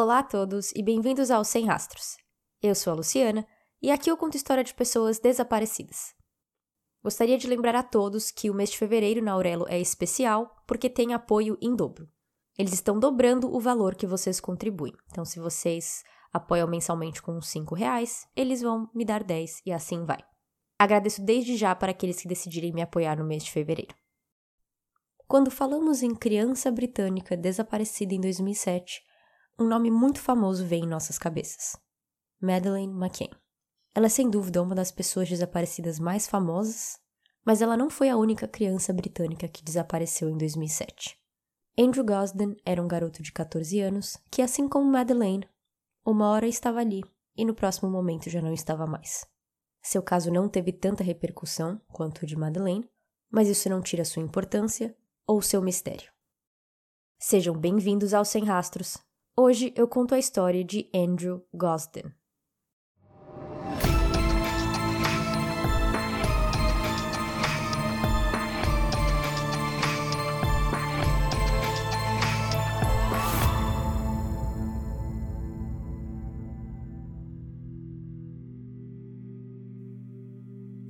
Olá a todos e bem-vindos ao Sem Rastros. Eu sou a Luciana e aqui eu conto história de pessoas desaparecidas. Gostaria de lembrar a todos que o mês de fevereiro na Aurelo é especial porque tem apoio em dobro. Eles estão dobrando o valor que vocês contribuem. Então, se vocês apoiam mensalmente com 5 reais, eles vão me dar 10 e assim vai. Agradeço desde já para aqueles que decidirem me apoiar no mês de fevereiro. Quando falamos em criança britânica desaparecida em 2007, um nome muito famoso vem em nossas cabeças: Madeleine McCann. Ela é sem dúvida uma das pessoas desaparecidas mais famosas, mas ela não foi a única criança britânica que desapareceu em 2007. Andrew Gosden era um garoto de 14 anos que, assim como Madeleine, uma hora estava ali e no próximo momento já não estava mais. Seu caso não teve tanta repercussão quanto o de Madeleine, mas isso não tira sua importância ou seu mistério. Sejam bem-vindos ao Sem Rastros. Hoje eu conto a história de Andrew Gosden.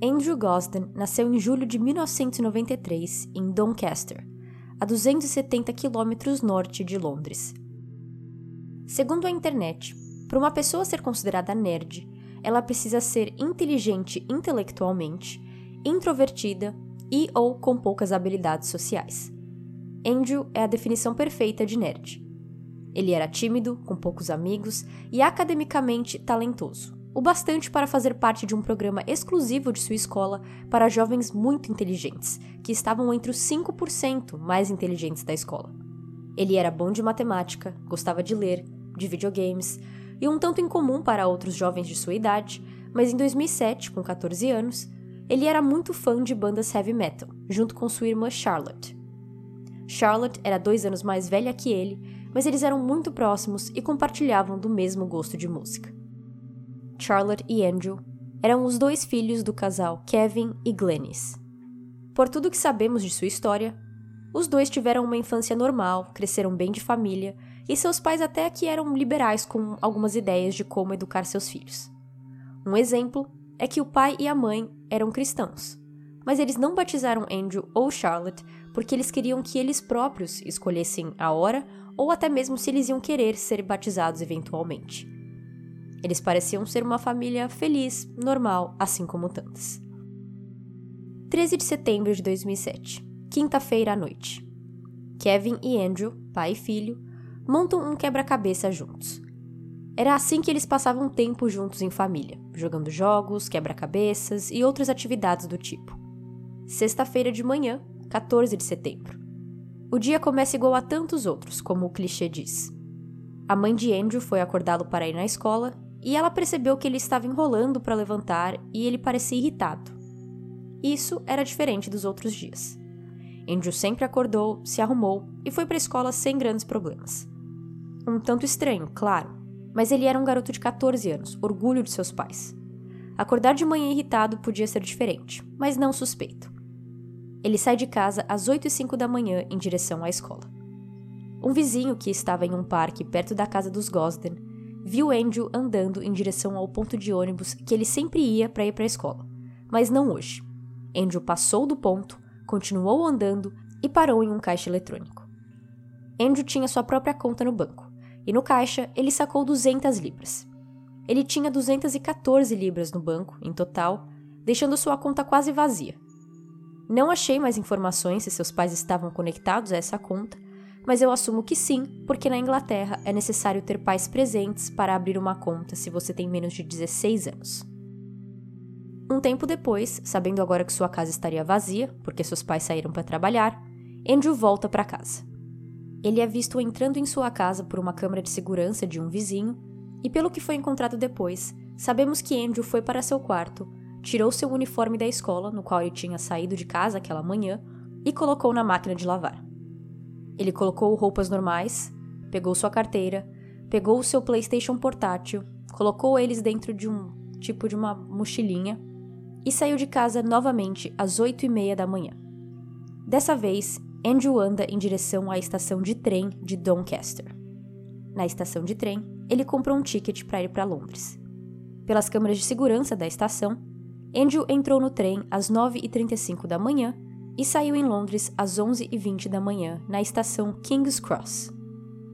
Andrew Gosden nasceu em julho de 1993 em Doncaster, a 270 quilômetros norte de Londres. Segundo a internet, para uma pessoa ser considerada nerd, ela precisa ser inteligente intelectualmente, introvertida e ou com poucas habilidades sociais. Andrew é a definição perfeita de nerd. Ele era tímido, com poucos amigos e academicamente talentoso o bastante para fazer parte de um programa exclusivo de sua escola para jovens muito inteligentes, que estavam entre os 5% mais inteligentes da escola. Ele era bom de matemática, gostava de ler, de videogames, e um tanto incomum para outros jovens de sua idade, mas em 2007, com 14 anos, ele era muito fã de bandas heavy metal, junto com sua irmã Charlotte. Charlotte era dois anos mais velha que ele, mas eles eram muito próximos e compartilhavam do mesmo gosto de música. Charlotte e Andrew, eram os dois filhos do casal Kevin e Glennis. Por tudo que sabemos de sua história, os dois tiveram uma infância normal, cresceram bem de família e seus pais até que eram liberais com algumas ideias de como educar seus filhos. Um exemplo é que o pai e a mãe eram cristãos, mas eles não batizaram Andrew ou Charlotte porque eles queriam que eles próprios escolhessem a hora ou até mesmo se eles iam querer ser batizados eventualmente. Eles pareciam ser uma família feliz, normal, assim como tantas. 13 de setembro de 2007, quinta-feira à noite. Kevin e Andrew, pai e filho, montam um quebra-cabeça juntos. Era assim que eles passavam tempo juntos em família, jogando jogos, quebra-cabeças e outras atividades do tipo. Sexta-feira de manhã, 14 de setembro. O dia começa igual a tantos outros, como o clichê diz. A mãe de Andrew foi acordá-lo para ir na escola e ela percebeu que ele estava enrolando para levantar e ele parecia irritado. Isso era diferente dos outros dias. Andrew sempre acordou, se arrumou e foi para a escola sem grandes problemas. Um tanto estranho, claro, mas ele era um garoto de 14 anos, orgulho de seus pais. Acordar de manhã irritado podia ser diferente, mas não suspeito. Ele sai de casa às 8 e 5 da manhã em direção à escola. Um vizinho que estava em um parque perto da casa dos Gosden viu Andrew andando em direção ao ponto de ônibus que ele sempre ia para ir para a escola, mas não hoje. Andrew passou do ponto, continuou andando e parou em um caixa eletrônico. Andrew tinha sua própria conta no banco, e no caixa ele sacou 200 libras. Ele tinha 214 libras no banco, em total, deixando sua conta quase vazia. Não achei mais informações se seus pais estavam conectados a essa conta, mas eu assumo que sim, porque na Inglaterra é necessário ter pais presentes para abrir uma conta se você tem menos de 16 anos. Um tempo depois, sabendo agora que sua casa estaria vazia, porque seus pais saíram para trabalhar, Andrew volta para casa. Ele é visto entrando em sua casa por uma câmera de segurança de um vizinho, e pelo que foi encontrado depois, sabemos que Andrew foi para seu quarto, tirou seu uniforme da escola, no qual ele tinha saído de casa aquela manhã, e colocou na máquina de lavar. Ele colocou roupas normais, pegou sua carteira, pegou o seu PlayStation portátil, colocou eles dentro de um tipo de uma mochilinha e saiu de casa novamente às oito e meia da manhã. Dessa vez, Andrew anda em direção à estação de trem de Doncaster. na estação de trem, ele comprou um ticket para ir para Londres. Pelas câmeras de segurança da estação, Andrew entrou no trem às 9h35 da manhã e saiu em Londres às 11h20 da manhã, na estação King's Cross.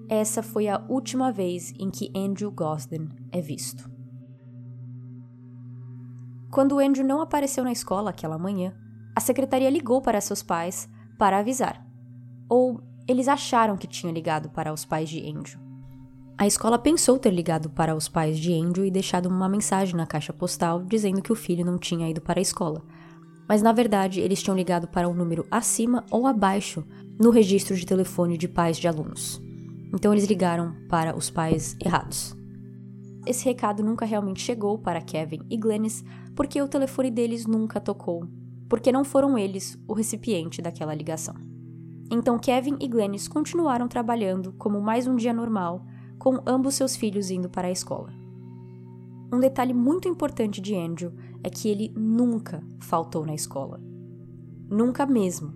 Essa foi a última vez em que Andrew Gosden é visto. Quando Andrew não apareceu na escola aquela manhã, a secretaria ligou para seus pais para avisar. Ou eles acharam que tinha ligado para os pais de Andrew. A escola pensou ter ligado para os pais de Andrew e deixado uma mensagem na caixa postal dizendo que o filho não tinha ido para a escola. Mas na verdade, eles tinham ligado para um número acima ou abaixo no registro de telefone de pais de alunos. Então eles ligaram para os pais errados. Esse recado nunca realmente chegou para Kevin e Glennis porque o telefone deles nunca tocou, porque não foram eles o recipiente daquela ligação. Então Kevin e Glennis continuaram trabalhando como mais um dia normal, com ambos seus filhos indo para a escola. Um detalhe muito importante de Andrew é que ele nunca faltou na escola. Nunca mesmo.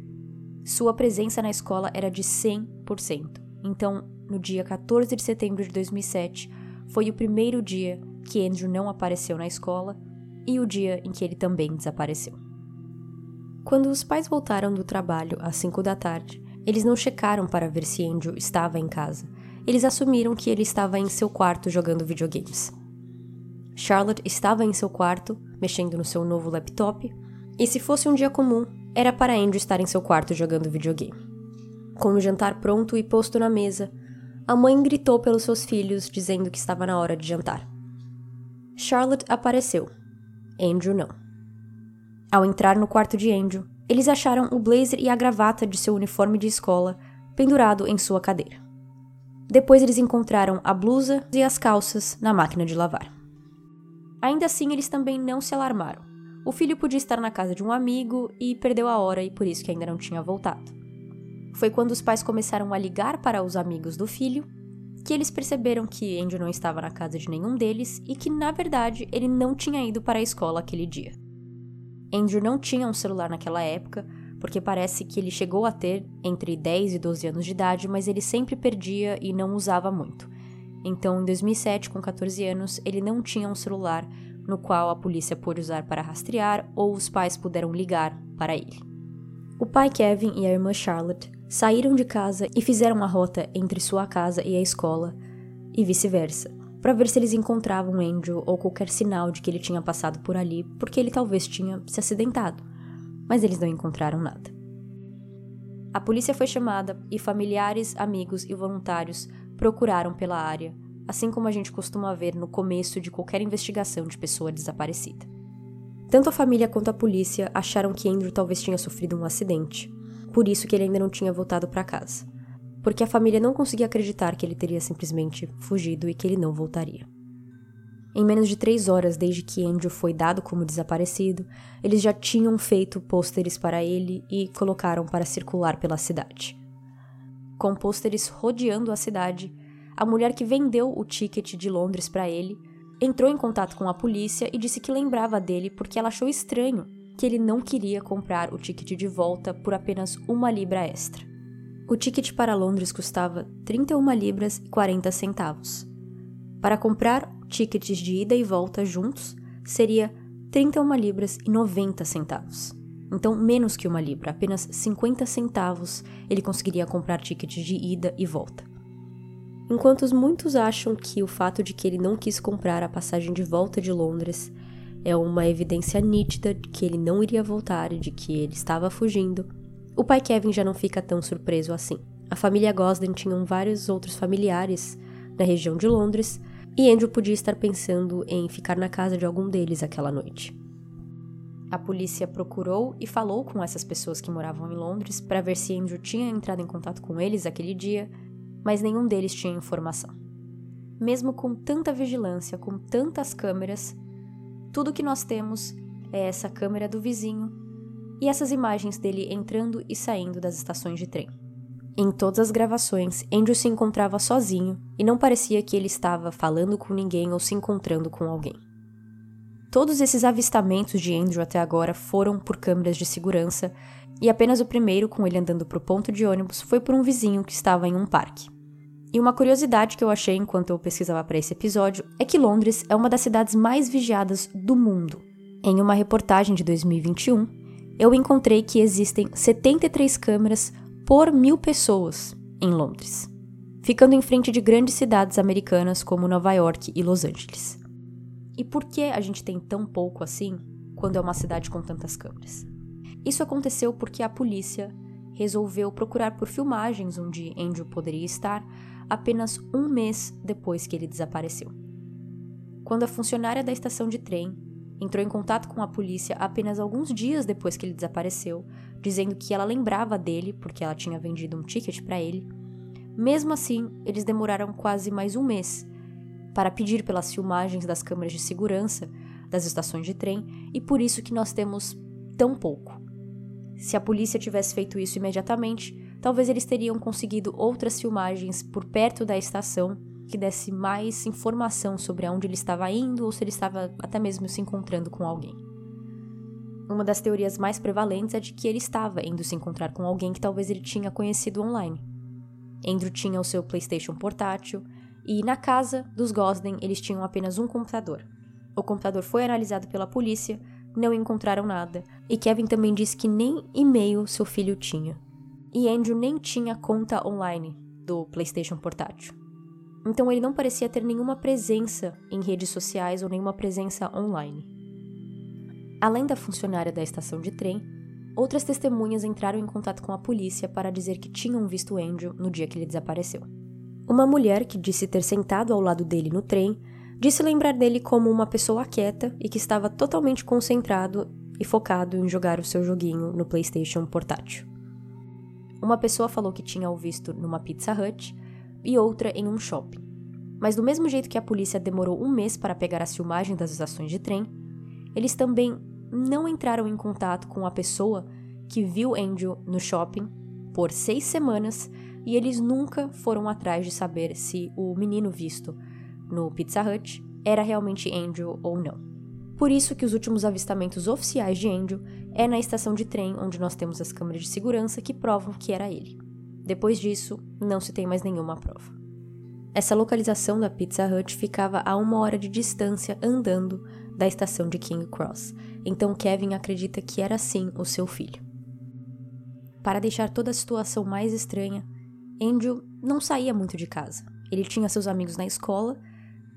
Sua presença na escola era de 100%. Então, no dia 14 de setembro de 2007, foi o primeiro dia que Andrew não apareceu na escola e o dia em que ele também desapareceu. Quando os pais voltaram do trabalho às 5 da tarde, eles não checaram para ver se Andrew estava em casa. Eles assumiram que ele estava em seu quarto jogando videogames. Charlotte estava em seu quarto, mexendo no seu novo laptop, e se fosse um dia comum, era para Andrew estar em seu quarto jogando videogame. Com o jantar pronto e posto na mesa, a mãe gritou pelos seus filhos, dizendo que estava na hora de jantar. Charlotte apareceu. Andrew não. Ao entrar no quarto de Andrew, eles acharam o blazer e a gravata de seu uniforme de escola pendurado em sua cadeira. Depois eles encontraram a blusa e as calças na máquina de lavar. Ainda assim, eles também não se alarmaram. O filho podia estar na casa de um amigo e perdeu a hora e por isso que ainda não tinha voltado. Foi quando os pais começaram a ligar para os amigos do filho que eles perceberam que Andrew não estava na casa de nenhum deles e que, na verdade, ele não tinha ido para a escola aquele dia. Andrew não tinha um celular naquela época, porque parece que ele chegou a ter entre 10 e 12 anos de idade, mas ele sempre perdia e não usava muito. Então, em 2007, com 14 anos, ele não tinha um celular no qual a polícia pôde usar para rastrear ou os pais puderam ligar para ele. O pai Kevin e a irmã Charlotte saíram de casa e fizeram a rota entre sua casa e a escola, e vice-versa, para ver se eles encontravam Andrew ou qualquer sinal de que ele tinha passado por ali, porque ele talvez tinha se acidentado. Mas eles não encontraram nada. A polícia foi chamada e familiares, amigos e voluntários procuraram pela área, assim como a gente costuma ver no começo de qualquer investigação de pessoa desaparecida. Tanto a família quanto a polícia acharam que Andrew talvez tinha sofrido um acidente, por isso que ele ainda não tinha voltado para casa porque a família não conseguia acreditar que ele teria simplesmente fugido e que ele não voltaria. Em menos de três horas desde que Andrew foi dado como desaparecido, eles já tinham feito pôsteres para ele e colocaram para circular pela cidade. Com pôsteres rodeando a cidade, a mulher que vendeu o ticket de Londres para ele entrou em contato com a polícia e disse que lembrava dele porque ela achou estranho que ele não queria comprar o ticket de volta por apenas uma libra extra. O ticket para Londres custava 31 libras e 40 centavos. Para comprar tickets de ida e volta juntos, seria 31 libras e 90 centavos. Então, menos que uma libra, apenas 50 centavos ele conseguiria comprar tickets de ida e volta. Enquanto muitos acham que o fato de que ele não quis comprar a passagem de volta de Londres é uma evidência nítida de que ele não iria voltar e de que ele estava fugindo, o pai Kevin já não fica tão surpreso assim. A família Gosden tinham vários outros familiares na região de Londres e Andrew podia estar pensando em ficar na casa de algum deles aquela noite. A polícia procurou e falou com essas pessoas que moravam em Londres para ver se Andrew tinha entrado em contato com eles aquele dia, mas nenhum deles tinha informação. Mesmo com tanta vigilância, com tantas câmeras, tudo que nós temos é essa câmera do vizinho e essas imagens dele entrando e saindo das estações de trem. Em todas as gravações, Andrew se encontrava sozinho e não parecia que ele estava falando com ninguém ou se encontrando com alguém. Todos esses avistamentos de Andrew até agora foram por câmeras de segurança, e apenas o primeiro, com ele andando para o ponto de ônibus, foi por um vizinho que estava em um parque. E uma curiosidade que eu achei enquanto eu pesquisava para esse episódio é que Londres é uma das cidades mais vigiadas do mundo. Em uma reportagem de 2021, eu encontrei que existem 73 câmeras por mil pessoas em Londres, ficando em frente de grandes cidades americanas como Nova York e Los Angeles. E por que a gente tem tão pouco assim quando é uma cidade com tantas câmeras? Isso aconteceu porque a polícia resolveu procurar por filmagens onde Andrew poderia estar apenas um mês depois que ele desapareceu. Quando a funcionária da estação de trem entrou em contato com a polícia apenas alguns dias depois que ele desapareceu, dizendo que ela lembrava dele porque ela tinha vendido um ticket para ele, mesmo assim, eles demoraram quase mais um mês para pedir pelas filmagens das câmeras de segurança das estações de trem e por isso que nós temos tão pouco. Se a polícia tivesse feito isso imediatamente, talvez eles teriam conseguido outras filmagens por perto da estação que desse mais informação sobre aonde ele estava indo ou se ele estava até mesmo se encontrando com alguém. Uma das teorias mais prevalentes é de que ele estava indo se encontrar com alguém que talvez ele tinha conhecido online. Andrew tinha o seu PlayStation portátil e na casa dos Gosden eles tinham apenas um computador. O computador foi analisado pela polícia, não encontraram nada, e Kevin também disse que nem e-mail seu filho tinha e Andrew nem tinha conta online do PlayStation portátil. Então ele não parecia ter nenhuma presença em redes sociais ou nenhuma presença online. Além da funcionária da estação de trem, outras testemunhas entraram em contato com a polícia para dizer que tinham visto Andrew no dia que ele desapareceu. Uma mulher que disse ter sentado ao lado dele no trem disse lembrar dele como uma pessoa quieta e que estava totalmente concentrado e focado em jogar o seu joguinho no PlayStation portátil. Uma pessoa falou que tinha o visto numa Pizza Hut e outra em um shopping. Mas do mesmo jeito que a polícia demorou um mês para pegar as filmagens das estações de trem, eles também não entraram em contato com a pessoa que viu Andrew no shopping por seis semanas e eles nunca foram atrás de saber se o menino visto no Pizza Hut era realmente Andrew ou não. Por isso que os últimos avistamentos oficiais de Andrew é na estação de trem onde nós temos as câmeras de segurança que provam que era ele. Depois disso, não se tem mais nenhuma prova. Essa localização da Pizza Hut ficava a uma hora de distância andando da estação de King Cross, então Kevin acredita que era sim o seu filho. Para deixar toda a situação mais estranha, Andrew não saía muito de casa. Ele tinha seus amigos na escola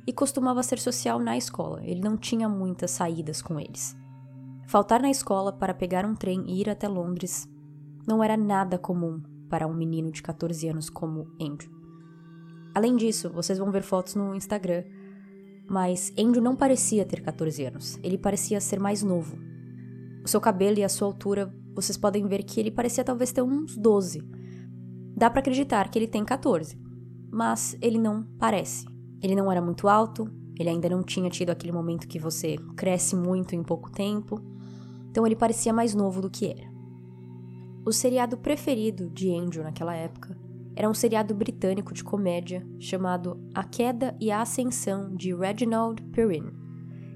e costumava ser social na escola, ele não tinha muitas saídas com eles. Faltar na escola para pegar um trem e ir até Londres não era nada comum para um menino de 14 anos como Andrew. Além disso, vocês vão ver fotos no Instagram, mas Andrew não parecia ter 14 anos, ele parecia ser mais novo. O seu cabelo e a sua altura, vocês podem ver que ele parecia talvez ter uns 12. Dá para acreditar que ele tem 14, mas ele não parece. Ele não era muito alto, ele ainda não tinha tido aquele momento que você cresce muito em pouco tempo, então ele parecia mais novo do que era. O seriado preferido de Andrew naquela época era um seriado britânico de comédia chamado A Queda e a Ascensão de Reginald Perrine,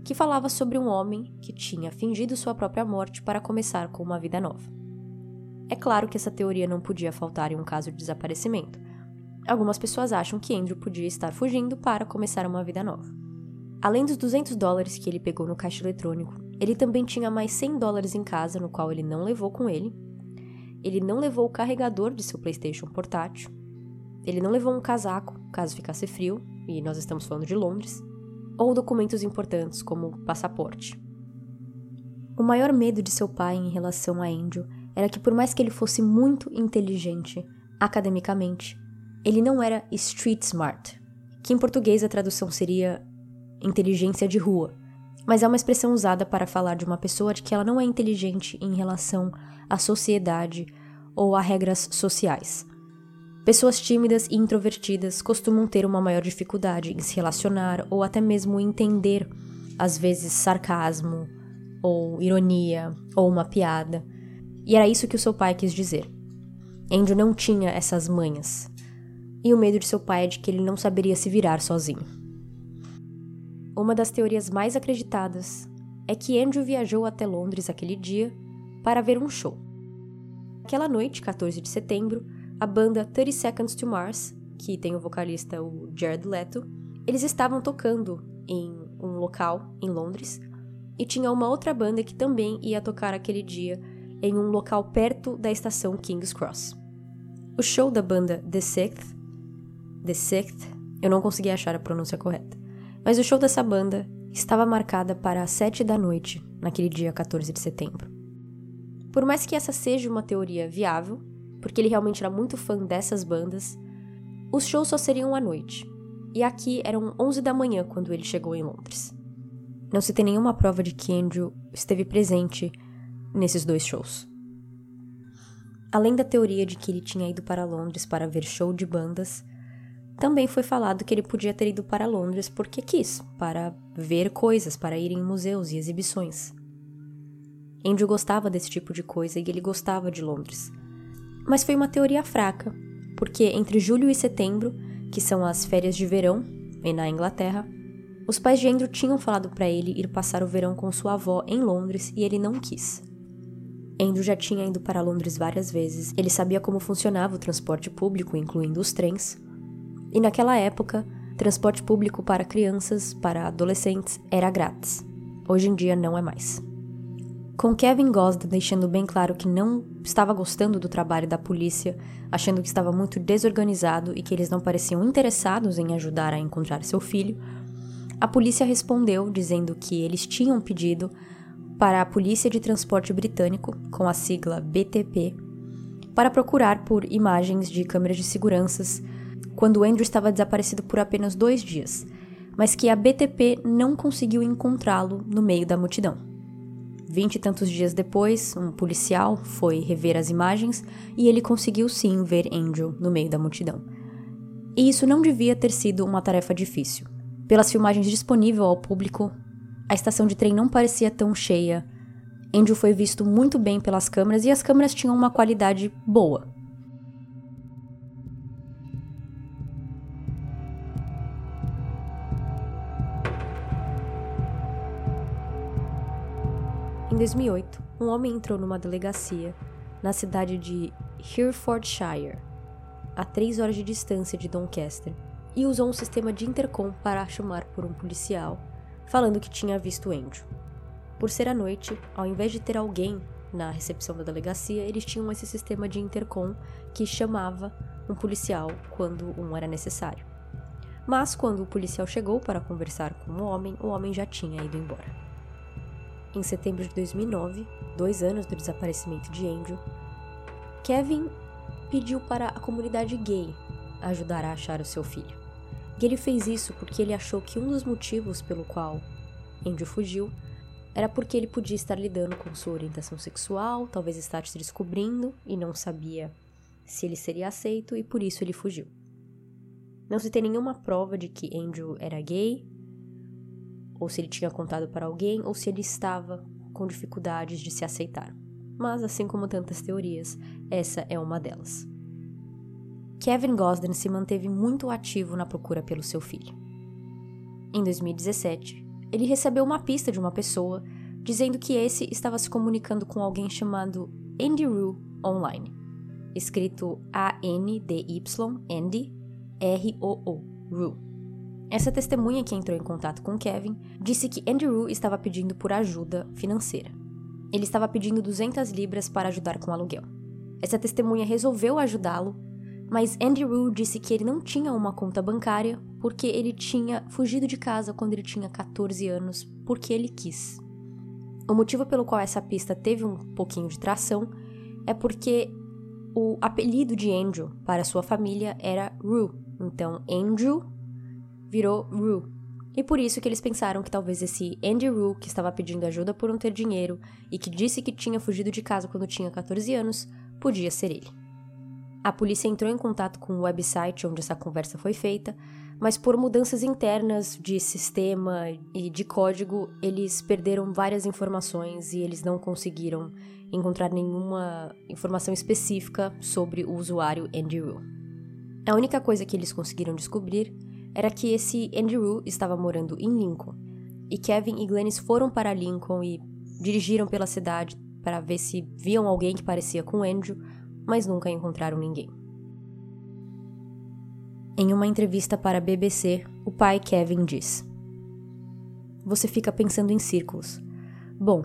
que falava sobre um homem que tinha fingido sua própria morte para começar com uma vida nova. É claro que essa teoria não podia faltar em um caso de desaparecimento, Algumas pessoas acham que Andrew podia estar fugindo para começar uma vida nova. Além dos 200 dólares que ele pegou no caixa eletrônico, ele também tinha mais 100 dólares em casa, no qual ele não levou com ele. Ele não levou o carregador de seu PlayStation portátil. Ele não levou um casaco, caso ficasse frio, e nós estamos falando de Londres, ou documentos importantes como passaporte. O maior medo de seu pai em relação a Andrew era que, por mais que ele fosse muito inteligente academicamente, ele não era street smart, que em português a tradução seria inteligência de rua, mas é uma expressão usada para falar de uma pessoa de que ela não é inteligente em relação à sociedade ou a regras sociais. Pessoas tímidas e introvertidas costumam ter uma maior dificuldade em se relacionar ou até mesmo entender, às vezes, sarcasmo, ou ironia, ou uma piada. E era isso que o seu pai quis dizer. Andrew não tinha essas manhas, e o medo de seu pai é de que ele não saberia se virar sozinho. Uma das teorias mais acreditadas é que Andrew viajou até Londres aquele dia para ver um show. Aquela noite, 14 de setembro, a banda 30 Seconds to Mars que tem o vocalista o Jared Leto, eles estavam tocando em um local em Londres e tinha uma outra banda que também ia tocar aquele dia em um local perto da estação King's Cross. O show da banda The Sixth, The Sixth, eu não consegui achar a pronúncia correta, mas o show dessa banda estava marcada para as 7 da noite, naquele dia 14 de setembro. Por mais que essa seja uma teoria viável, porque ele realmente era muito fã dessas bandas, os shows só seriam à noite, e aqui eram 11 da manhã quando ele chegou em Londres. Não se tem nenhuma prova de que Andrew esteve presente nesses dois shows. Além da teoria de que ele tinha ido para Londres para ver show de bandas, também foi falado que ele podia ter ido para Londres porque quis, para ver coisas, para ir em museus e exibições. Andrew gostava desse tipo de coisa e ele gostava de Londres. Mas foi uma teoria fraca, porque entre julho e setembro, que são as férias de verão, e na Inglaterra, os pais de Andrew tinham falado para ele ir passar o verão com sua avó em Londres e ele não quis. Andrew já tinha ido para Londres várias vezes, ele sabia como funcionava o transporte público, incluindo os trens, e naquela época, transporte público para crianças, para adolescentes, era grátis. Hoje em dia não é mais. Com Kevin Gosda deixando bem claro que não estava gostando do trabalho da polícia, achando que estava muito desorganizado e que eles não pareciam interessados em ajudar a encontrar seu filho, a polícia respondeu dizendo que eles tinham pedido para a Polícia de Transporte Britânico, com a sigla BTP, para procurar por imagens de câmeras de seguranças quando Andrew estava desaparecido por apenas dois dias, mas que a BTP não conseguiu encontrá-lo no meio da multidão. Vinte e tantos dias depois, um policial foi rever as imagens e ele conseguiu sim ver Andrew no meio da multidão. E isso não devia ter sido uma tarefa difícil. Pelas filmagens disponíveis ao público, a estação de trem não parecia tão cheia. Andrew foi visto muito bem pelas câmeras e as câmeras tinham uma qualidade boa. Em 2008, um homem entrou numa delegacia na cidade de Herefordshire, a três horas de distância de Doncaster, e usou um sistema de intercom para chamar por um policial, falando que tinha visto Andrew. Por ser à noite, ao invés de ter alguém na recepção da delegacia, eles tinham esse sistema de intercom que chamava um policial quando um era necessário. Mas quando o policial chegou para conversar com o homem, o homem já tinha ido embora. Em setembro de 2009, dois anos do desaparecimento de Andrew, Kevin pediu para a comunidade gay ajudar a achar o seu filho. E ele fez isso porque ele achou que um dos motivos pelo qual Andrew fugiu era porque ele podia estar lidando com sua orientação sexual, talvez estar se descobrindo e não sabia se ele seria aceito e por isso ele fugiu. Não se tem nenhuma prova de que Andrew era gay, ou se ele tinha contado para alguém, ou se ele estava com dificuldades de se aceitar. Mas, assim como tantas teorias, essa é uma delas. Kevin Gosden se manteve muito ativo na procura pelo seu filho. Em 2017, ele recebeu uma pista de uma pessoa dizendo que esse estava se comunicando com alguém chamado Andy Rue online, escrito A-N-D-Y, Andy, R-O-O, Rue. Essa testemunha que entrou em contato com Kevin disse que Andrew estava pedindo por ajuda financeira. Ele estava pedindo 200 libras para ajudar com o aluguel. Essa testemunha resolveu ajudá-lo, mas Andrew disse que ele não tinha uma conta bancária porque ele tinha fugido de casa quando ele tinha 14 anos, porque ele quis. O motivo pelo qual essa pista teve um pouquinho de tração é porque o apelido de Andrew para sua família era Rue. Então, Andrew virou Rue. E por isso que eles pensaram que talvez esse Andy Rue, que estava pedindo ajuda por não ter dinheiro e que disse que tinha fugido de casa quando tinha 14 anos, podia ser ele. A polícia entrou em contato com o website onde essa conversa foi feita, mas por mudanças internas de sistema e de código, eles perderam várias informações e eles não conseguiram encontrar nenhuma informação específica sobre o usuário Andy Rue. A única coisa que eles conseguiram descobrir era que esse Andrew estava morando em Lincoln. E Kevin e Glennis foram para Lincoln e dirigiram pela cidade para ver se viam alguém que parecia com Andrew, mas nunca encontraram ninguém. Em uma entrevista para a BBC, o pai Kevin diz: Você fica pensando em círculos. Bom,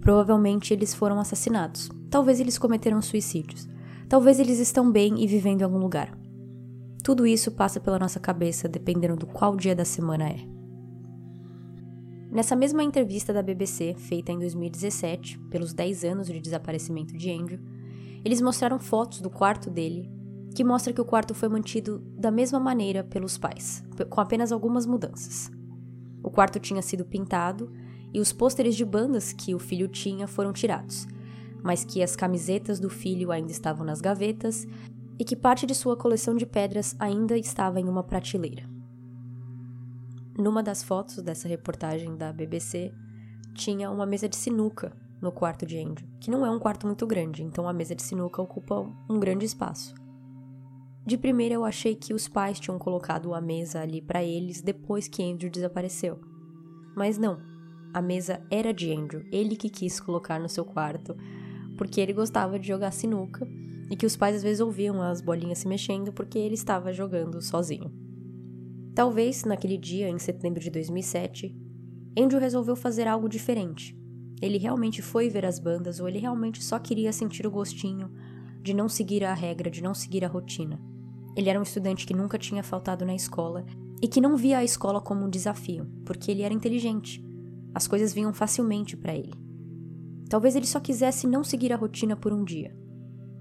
provavelmente eles foram assassinados. Talvez eles cometeram suicídios. Talvez eles estão bem e vivendo em algum lugar. Tudo isso passa pela nossa cabeça dependendo do qual dia da semana é. Nessa mesma entrevista da BBC, feita em 2017, pelos 10 anos de desaparecimento de Andrew, eles mostraram fotos do quarto dele, que mostra que o quarto foi mantido da mesma maneira pelos pais, com apenas algumas mudanças. O quarto tinha sido pintado e os pôsteres de bandas que o filho tinha foram tirados, mas que as camisetas do filho ainda estavam nas gavetas e que parte de sua coleção de pedras ainda estava em uma prateleira. Numa das fotos dessa reportagem da BBC, tinha uma mesa de sinuca no quarto de Andrew, que não é um quarto muito grande, então a mesa de sinuca ocupa um grande espaço. De primeira eu achei que os pais tinham colocado a mesa ali para eles depois que Andrew desapareceu. Mas não, a mesa era de Andrew, ele que quis colocar no seu quarto, porque ele gostava de jogar sinuca e que os pais às vezes ouviam as bolinhas se mexendo porque ele estava jogando sozinho. Talvez naquele dia, em setembro de 2007, Andrew resolveu fazer algo diferente. Ele realmente foi ver as bandas ou ele realmente só queria sentir o gostinho de não seguir a regra, de não seguir a rotina. Ele era um estudante que nunca tinha faltado na escola e que não via a escola como um desafio, porque ele era inteligente. As coisas vinham facilmente para ele. Talvez ele só quisesse não seguir a rotina por um dia,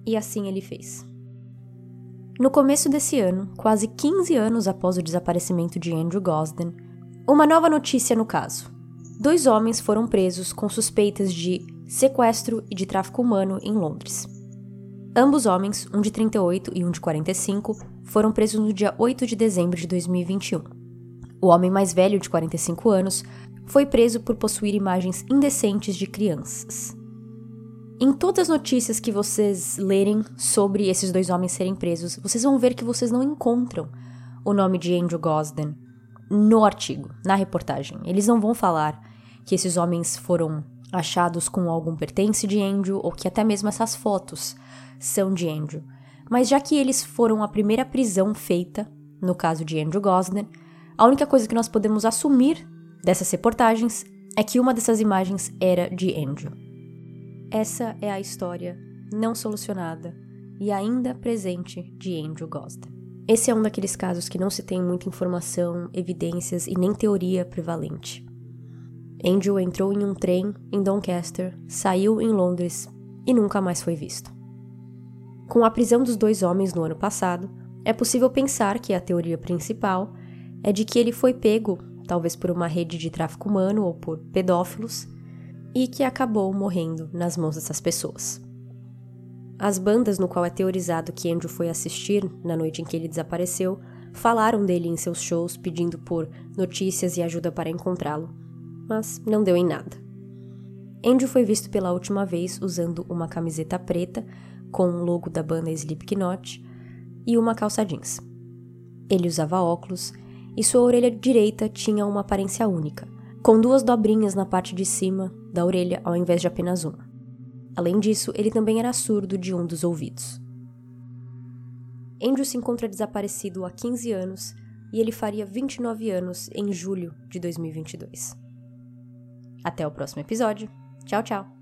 e assim ele fez. No começo desse ano, quase 15 anos após o desaparecimento de Andrew Gosden, uma nova notícia no caso. Dois homens foram presos com suspeitas de sequestro e de tráfico humano em Londres. Ambos homens, um de 38 e um de 45, foram presos no dia 8 de dezembro de 2021. O homem mais velho, de 45 anos, foi preso por possuir imagens indecentes de crianças. Em todas as notícias que vocês lerem sobre esses dois homens serem presos, vocês vão ver que vocês não encontram o nome de Andrew Gosden no artigo, na reportagem. Eles não vão falar que esses homens foram achados com algum pertence de Andrew ou que até mesmo essas fotos são de Andrew. Mas já que eles foram a primeira prisão feita, no caso de Andrew Gosden, a única coisa que nós podemos assumir dessas reportagens é que uma dessas imagens era de Andrew. Essa é a história não solucionada e ainda presente de Andrew Gosden. Esse é um daqueles casos que não se tem muita informação, evidências e nem teoria prevalente. Andrew entrou em um trem em Doncaster, saiu em Londres e nunca mais foi visto. Com a prisão dos dois homens no ano passado, é possível pensar que a teoria principal é de que ele foi pego, talvez por uma rede de tráfico humano ou por pedófilos, e que acabou morrendo nas mãos dessas pessoas. As bandas no qual é teorizado que Andrew foi assistir na noite em que ele desapareceu falaram dele em seus shows pedindo por notícias e ajuda para encontrá-lo, mas não deu em nada. Andrew foi visto pela última vez usando uma camiseta preta com o logo da banda Slipknot e uma calça jeans. Ele usava óculos e sua orelha direita tinha uma aparência única, com duas dobrinhas na parte de cima da orelha ao invés de apenas uma. Além disso, ele também era surdo de um dos ouvidos. Andrew se encontra desaparecido há 15 anos e ele faria 29 anos em julho de 2022. Até o próximo episódio. Tchau, tchau!